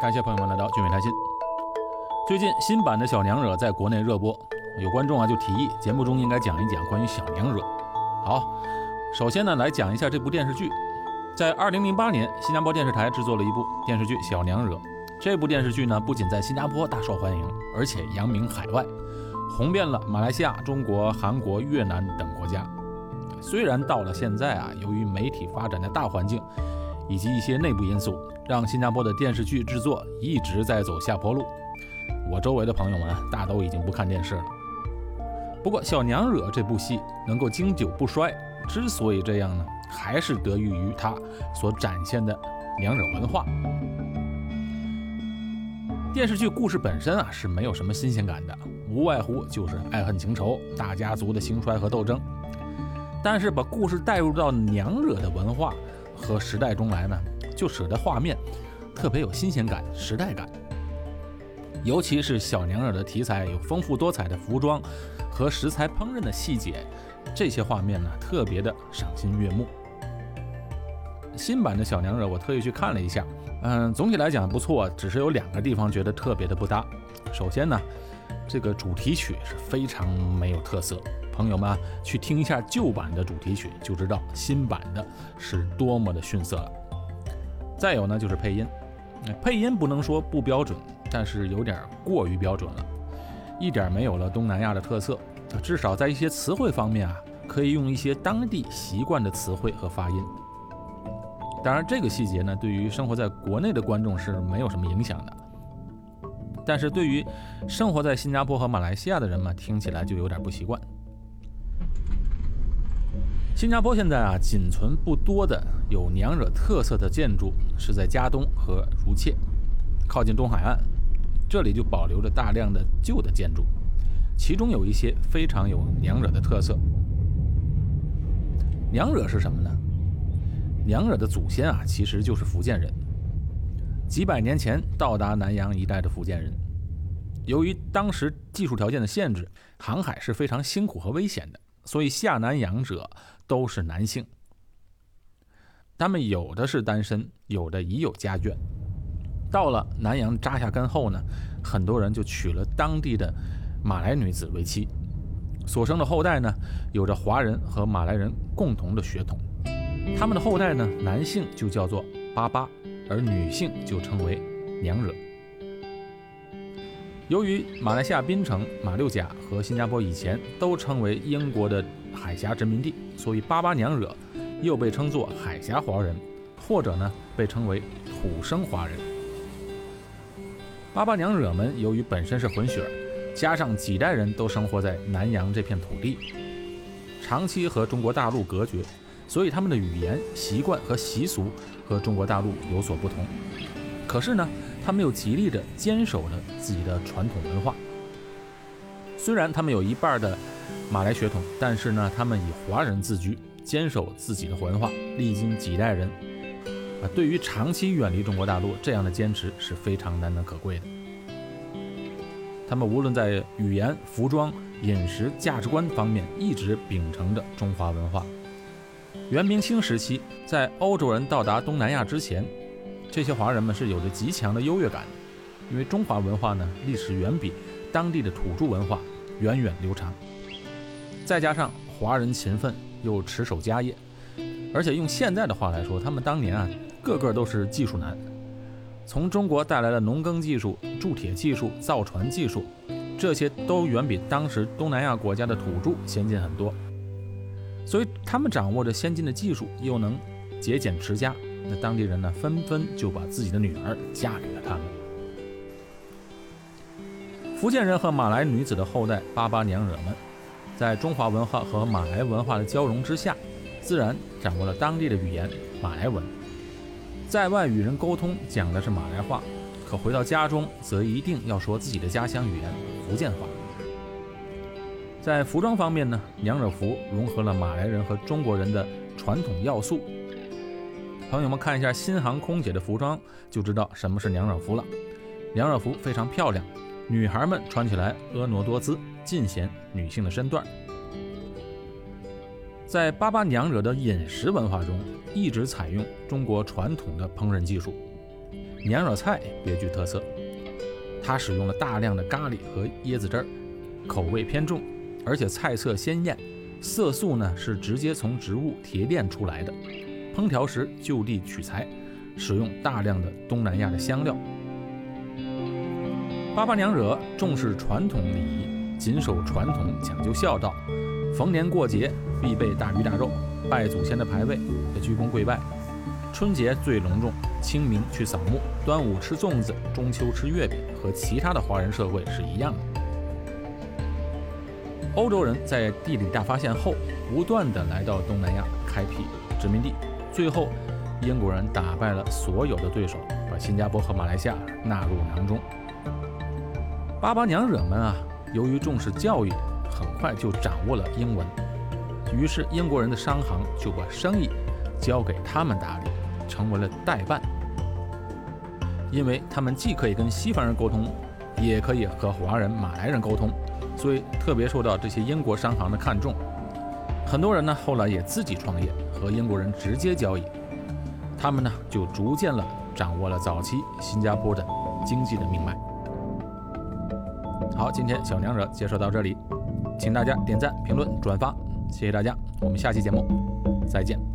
感谢朋友们来到俊美谈心。最近新版的小娘惹在国内热播，有观众啊就提议节目中应该讲一讲关于小娘惹。好，首先呢来讲一下这部电视剧。在2008年，新加坡电视台制作了一部电视剧《小娘惹》。这部电视剧呢不仅在新加坡大受欢迎，而且扬名海外，红遍了马来西亚、中国、韩国、越南等国家。虽然到了现在啊，由于媒体发展的大环境以及一些内部因素，让新加坡的电视剧制作一直在走下坡路。我周围的朋友们大都已经不看电视了。不过《小娘惹》这部戏能够经久不衰，之所以这样呢，还是得益于它所展现的娘惹文化。电视剧故事本身啊是没有什么新鲜感的，无外乎就是爱恨情仇、大家族的兴衰和斗争。但是把故事带入到娘惹的文化和时代中来呢，就使得画面特别有新鲜感、时代感。尤其是小娘惹的题材有丰富多彩的服装和食材烹饪的细节，这些画面呢特别的赏心悦目。新版的小娘惹我特意去看了一下，嗯，总体来讲不错，只是有两个地方觉得特别的不搭。首先呢，这个主题曲是非常没有特色。朋友们去听一下旧版的主题曲，就知道新版的是多么的逊色了。再有呢，就是配音，配音不能说不标准，但是有点过于标准了，一点没有了东南亚的特色。至少在一些词汇方面啊，可以用一些当地习惯的词汇和发音。当然，这个细节呢，对于生活在国内的观众是没有什么影响的，但是对于生活在新加坡和马来西亚的人们，听起来就有点不习惯。新加坡现在啊，仅存不多的有娘惹特色的建筑是在加东和如切，靠近东海岸，这里就保留着大量的旧的建筑，其中有一些非常有娘惹的特色。娘惹是什么呢？娘惹的祖先啊，其实就是福建人，几百年前到达南洋一带的福建人，由于当时技术条件的限制，航海是非常辛苦和危险的，所以下南洋者。都是男性，他们有的是单身，有的已有家眷。到了南洋扎下根后呢，很多人就娶了当地的马来女子为妻，所生的后代呢，有着华人和马来人共同的血统。他们的后代呢，男性就叫做巴巴，而女性就称为娘惹。由于马来西亚槟城、马六甲和新加坡以前都称为英国的。海峡殖民地，所以巴巴娘惹又被称作海峡华人，或者呢被称为土生华人。巴巴娘惹们由于本身是混血儿，加上几代人都生活在南洋这片土地，长期和中国大陆隔绝，所以他们的语言习惯和习俗和中国大陆有所不同。可是呢，他们又极力的坚守着自己的传统文化。虽然他们有一半的。马来血统，但是呢，他们以华人自居，坚守自己的文化，历经几代人，啊，对于长期远离中国大陆这样的坚持是非常难能可贵的。他们无论在语言、服装、饮食、价值观方面，一直秉承着中华文化。元明清时期，在欧洲人到达东南亚之前，这些华人们是有着极强的优越感，因为中华文化呢，历史远比当地的土著文化源远流长。再加上华人勤奋又持守家业，而且用现在的话来说，他们当年啊个个都是技术男，从中国带来的农耕技术、铸铁技术、造船技术，这些都远比当时东南亚国家的土著先进很多。所以他们掌握着先进的技术，又能节俭持家，那当地人呢纷纷就把自己的女儿嫁给了他们。福建人和马来女子的后代巴巴娘惹们。在中华文化和马来文化的交融之下，自然掌握了当地的语言马来文。在外与人沟通讲的是马来话，可回到家中则一定要说自己的家乡语言福建话。在服装方面呢，娘惹服融合了马来人和中国人的传统要素。朋友们看一下新航空姐的服装，就知道什么是娘惹服了。娘惹服非常漂亮，女孩们穿起来婀娜多姿。尽显女性的身段，在巴巴娘惹的饮食文化中，一直采用中国传统的烹饪技术。娘惹菜别具特色。它使用了大量的咖喱和椰子汁儿，口味偏重，而且菜色鲜艳。色素呢是直接从植物提炼出来的，烹调时就地取材，使用大量的东南亚的香料。巴巴娘惹重视传统礼仪，谨守传统，讲究孝道。逢年过节必备大鱼大肉，拜祖先的牌位也鞠躬跪拜。春节最隆重，清明去扫墓，端午吃粽子，中秋吃月饼，和其他的华人社会是一样的。欧洲人在地理大发现后，不断的来到东南亚开辟殖民地，最后英国人打败了所有的对手，把新加坡和马来西亚纳入囊中。巴巴娘惹们啊，由于重视教育，很快就掌握了英文。于是英国人的商行就把生意交给他们打理，成为了代办。因为他们既可以跟西方人沟通，也可以和华人、马来人沟通，所以特别受到这些英国商行的看重。很多人呢后来也自己创业，和英国人直接交易。他们呢就逐渐了掌握了早期新加坡的经济的命脉。好，今天小娘惹介绍到这里，请大家点赞、评论、转发，谢谢大家，我们下期节目再见。